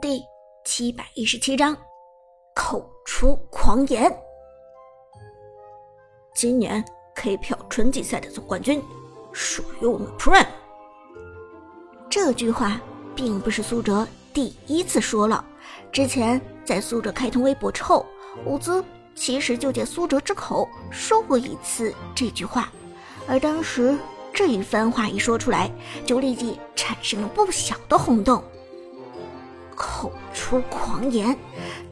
第七百一十七章，口出狂言。今年 K 票春季赛的总冠军属于我们 Prime。这句话并不是苏哲第一次说了，之前在苏哲开通微博之后，伍兹其实就借苏哲之口说过一次这句话，而当时这一番话一说出来，就立即产生了不小的轰动。口出狂言，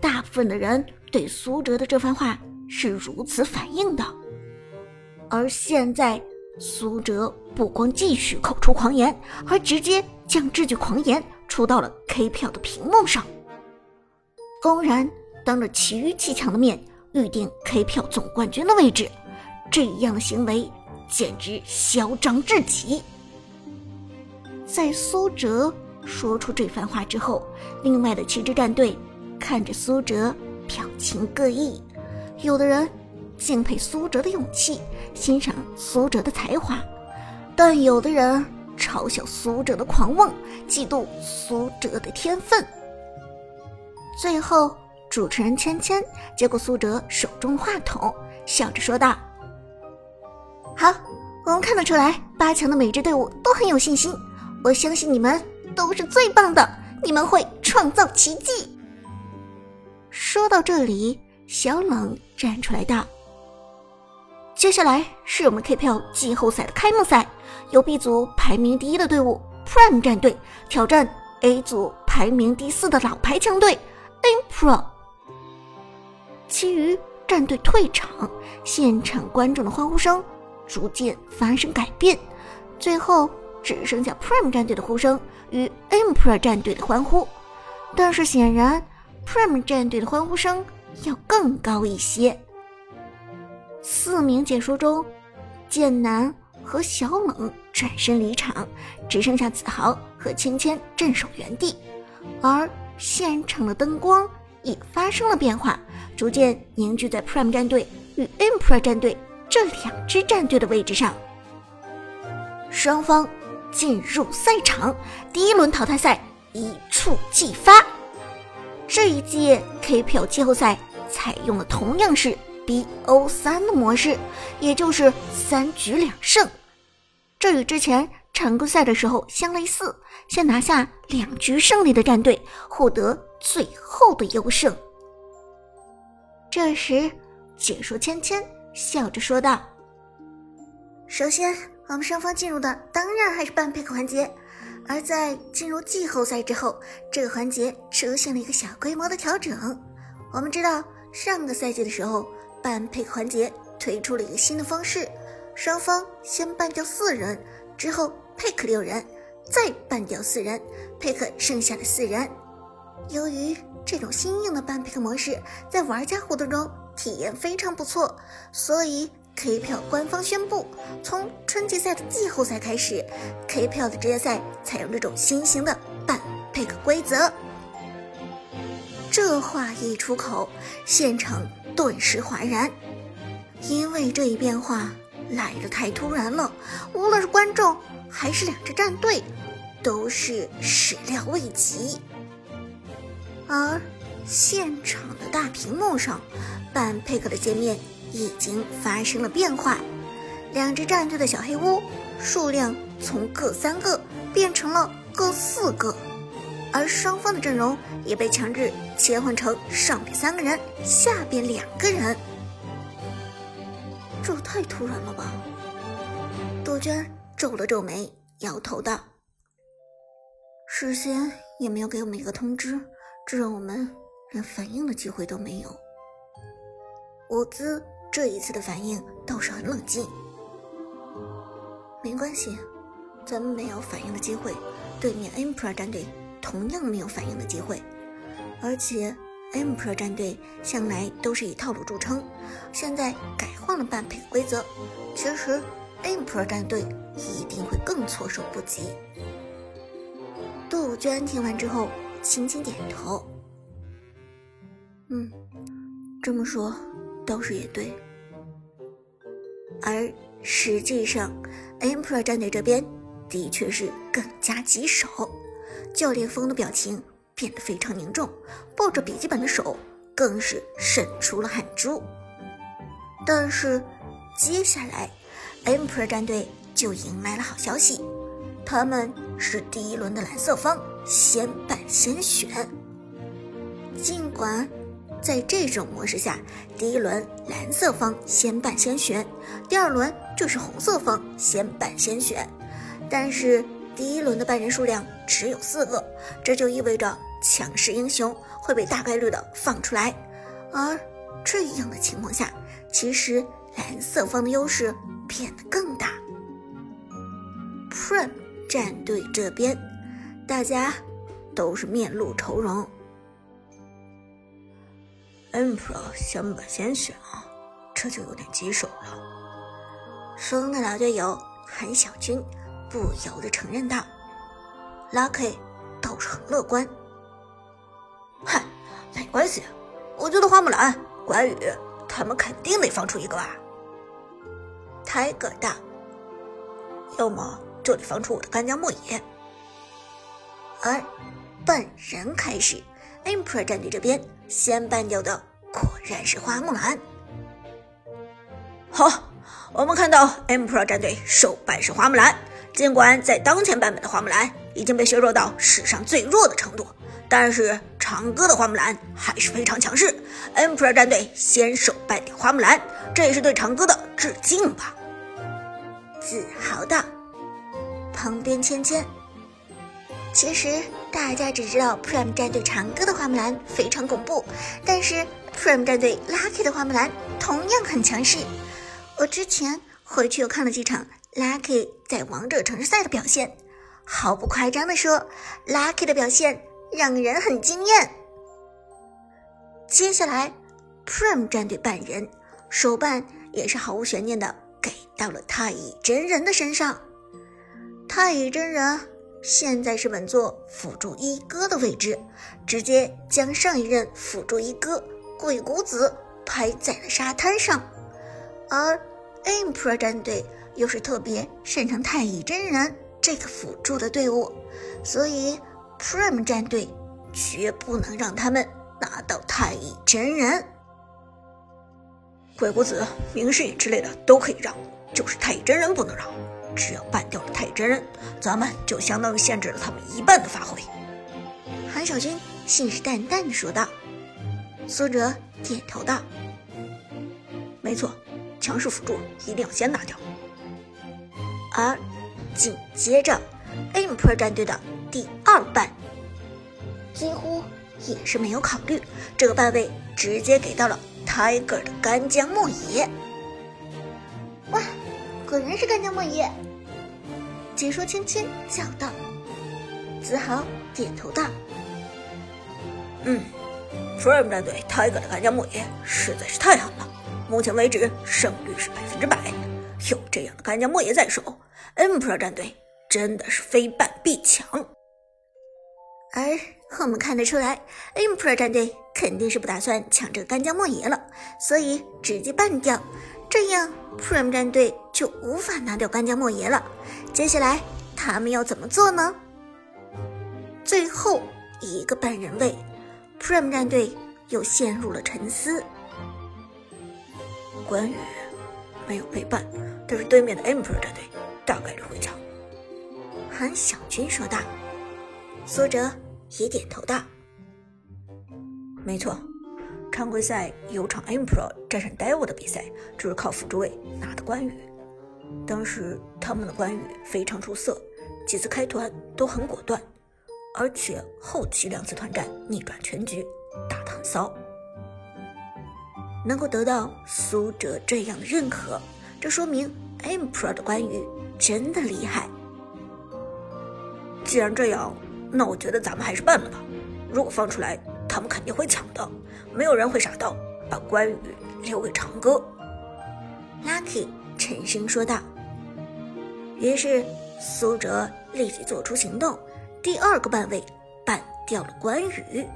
大部分的人对苏哲的这番话是如此反应的。而现在，苏哲不光继续口出狂言，还直接将这句狂言出到了 K 票的屏幕上，公然当着其余七强的面预定 K 票总冠军的位置，这样的行为简直嚣张至极。在苏哲。说出这番话之后，另外的七支战队看着苏哲，表情各异。有的人敬佩苏哲的勇气，欣赏苏哲的才华，但有的人嘲笑苏哲的狂妄，嫉妒苏哲的天分。最后，主持人芊芊接过苏哲手中话筒，笑着说道：“好，我们看得出来，八强的每支队伍都很有信心，我相信你们。”都是最棒的，你们会创造奇迹。说到这里，小冷站出来道：“接下来是我们 K 票季后赛的开幕赛，由 B 组排名第一的队伍 Prime 战队挑战 A 组排名第四的老牌强队 Impro。其余战队退场，现场观众的欢呼声逐渐发生改变，最后只剩下 Prime 战队的呼声。”与 Emperor 战队的欢呼，但是显然 Prime 战队的欢呼声要更高一些。四名解说中，剑南和小猛转身离场，只剩下子豪和芊芊镇守原地，而现场的灯光也发生了变化，逐渐凝聚在 Prime 战队与 Emperor 战队这两支战队的位置上，双方。进入赛场，第一轮淘汰赛一触即发。这一届 KPL 季后赛采用了同样是 BO 三的模式，也就是三局两胜。这与之前常规赛的时候相类似，先拿下两局胜利的战队获得最后的优胜。这时，解说芊芊笑着说道：“首先。”我们双方进入的当然还是半 pick 环节，而在进入季后赛之后，这个环节出现了一个小规模的调整。我们知道上个赛季的时候，半 pick 环节推出了一个新的方式，双方先办掉四人，之后 pick 六人，再办掉四人，pick 剩下的四人。由于这种新颖的半 pick 模式在玩家互动中体验非常不错，所以。K 票官方宣布，从春季赛的季后赛开始，K 票的职业赛采用这种新型的半 pick 规则。这话一出口，现场顿时哗然，因为这一变化来的太突然了，无论是观众还是两支战队，都是始料未及。而现场的大屏幕上，半 pick 的界面。已经发生了变化，两支战队的小黑屋数量从各三个变成了各四个，而双方的阵容也被强制切换成上边三个人，下边两个人。这太突然了吧？杜鹃皱了皱眉，摇头道：“事先也没有给我们一个通知，这让我们连反应的机会都没有。”伍兹。这一次的反应倒是很冷静，没关系，咱们没有反应的机会，对面 Emperor 战队同样没有反应的机会，而且 Emperor 战队向来都是以套路著称，现在改换了半配规则，其实 Emperor 战队一定会更措手不及。杜鹃听完之后轻轻点头，嗯，这么说倒是也对。而实际上，Emperor 战队这边的确是更加棘手。教练峰的表情变得非常凝重，抱着笔记本的手更是渗出了汗珠。但是接下来，Emperor 战队就迎来了好消息，他们是第一轮的蓝色方，先败先选。尽管在这种模式下，第一轮蓝色方先办先选，第二轮就是红色方先办先选，但是第一轮的半人数量只有四个，这就意味着强势英雄会被大概率的放出来，而这样的情况下，其实蓝色方的优势变得更大。Prime 战队这边，大家都是面露愁容。M Pro 先把先选啊，这就有点棘手了。风的老队友韩小军不由得承认道：“Lucky 倒是很乐观。嗨，没关系，我觉得花木兰、关羽他们肯定得放出一个吧。”泰戈道：“要么就得放出我的干将莫邪。”而本人开始，Emperor 战队这边。先办掉的果然是花木兰。好，我们看到 Emperor 战队首办是花木兰。尽管在当前版本的花木兰已经被削弱到史上最弱的程度，但是长歌的花木兰还是非常强势。Emperor 战队先手办掉花木兰，这也是对长歌的致敬吧。自豪的，旁边芊芊。其实大家只知道 Prime 战队长歌的花木兰非常恐怖，但是 Prime 战队 Lucky 的花木兰同样很强势。我之前回去又看了几场 Lucky 在王者城市赛的表现，毫不夸张的说，Lucky 的表现让人很惊艳。接下来 Prime 战队半人手办也是毫无悬念的给到了太乙真人的身上，太乙真人。现在是稳坐辅助一哥的位置，直接将上一任辅助一哥鬼谷子拍在了沙滩上。而 Emperor 战队又是特别擅长太乙真人这个辅助的队伍，所以 Prime 战队绝不能让他们拿到太乙真人。鬼谷子、明世隐之类的都可以让，就是太乙真人不能让。只要办掉了太乙真人，咱们就相当于限制了他们一半的发挥。韩小军信誓旦旦地说道。苏哲点头道：“没错，强势辅助一定要先拿掉。”而紧接着，M Pro 战队的第二半几乎也是没有考虑，这个半位直接给到了 Tiger 的干将莫邪。哇，果然是干将莫邪！解说芊芊叫道：“子豪点头道：‘嗯，Prime 战队 Tiger 的干将莫邪实在是太狠了，目前为止胜率是百分之百。有这样的干将莫邪在手，Emperor 战队真的是非办必抢。’而我们看得出来，Emperor 战队肯定是不打算抢这个干将莫邪了，所以直接办掉。”这样，Prime 战队就无法拿掉干将莫邪了。接下来，他们要怎么做呢？最后一个半人位，Prime 战队又陷入了沉思。关羽没有被办，但是对面的 Emperor 战队大概率会抢。韩小军说道。苏哲也点头道：“没错。”常规赛有场 Emperor 战胜 Devil 的比赛，就是靠辅助位拿的关羽。当时他们的关羽非常出色，几次开团都很果断，而且后期两次团战逆转全局，打得很骚。能够得到苏哲这样的认可，这说明 Emperor 的关羽真的厉害。既然这样，那我觉得咱们还是办了吧。如果放出来，他们肯定会抢的。没有人会傻到把关羽留给长歌。Lucky 沉声说道。于是苏哲立即做出行动，第二个半位办掉了关羽。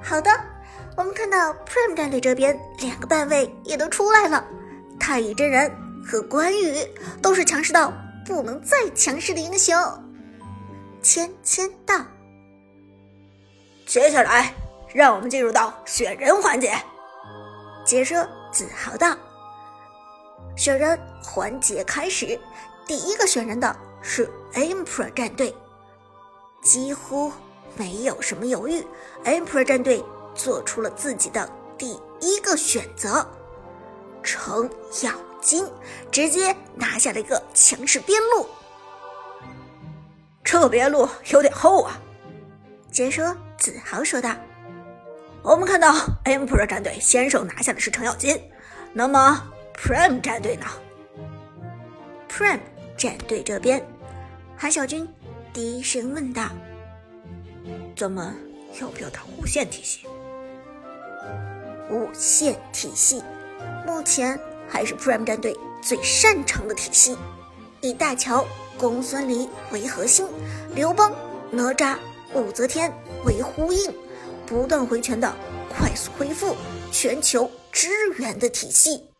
好的，我们看到 Prime 战队这边两个半位也都出来了，太乙真人和关羽都是强势到不能再强势的英雄。芊芊道。接下来，让我们进入到选人环节。解说自豪道：“选人环节开始，第一个选人的是 Emperor 战队，几乎没有什么犹豫，Emperor 战队做出了自己的第一个选择，程咬金直接拿下了一个强势边路。这边路有点厚啊。”解说自豪说道。我们看到 Emperor 战队先手拿下的是程咬金，那么 Prime 战队呢？Prime 战队这边，韩小军低声问道：“咱们要不要打无限体系？”无限体系目前还是 Prime 战队最擅长的体系，以大乔、公孙离为核心，刘邦、哪吒、武则天为呼应。不断回拳的快速恢复、全球支援的体系。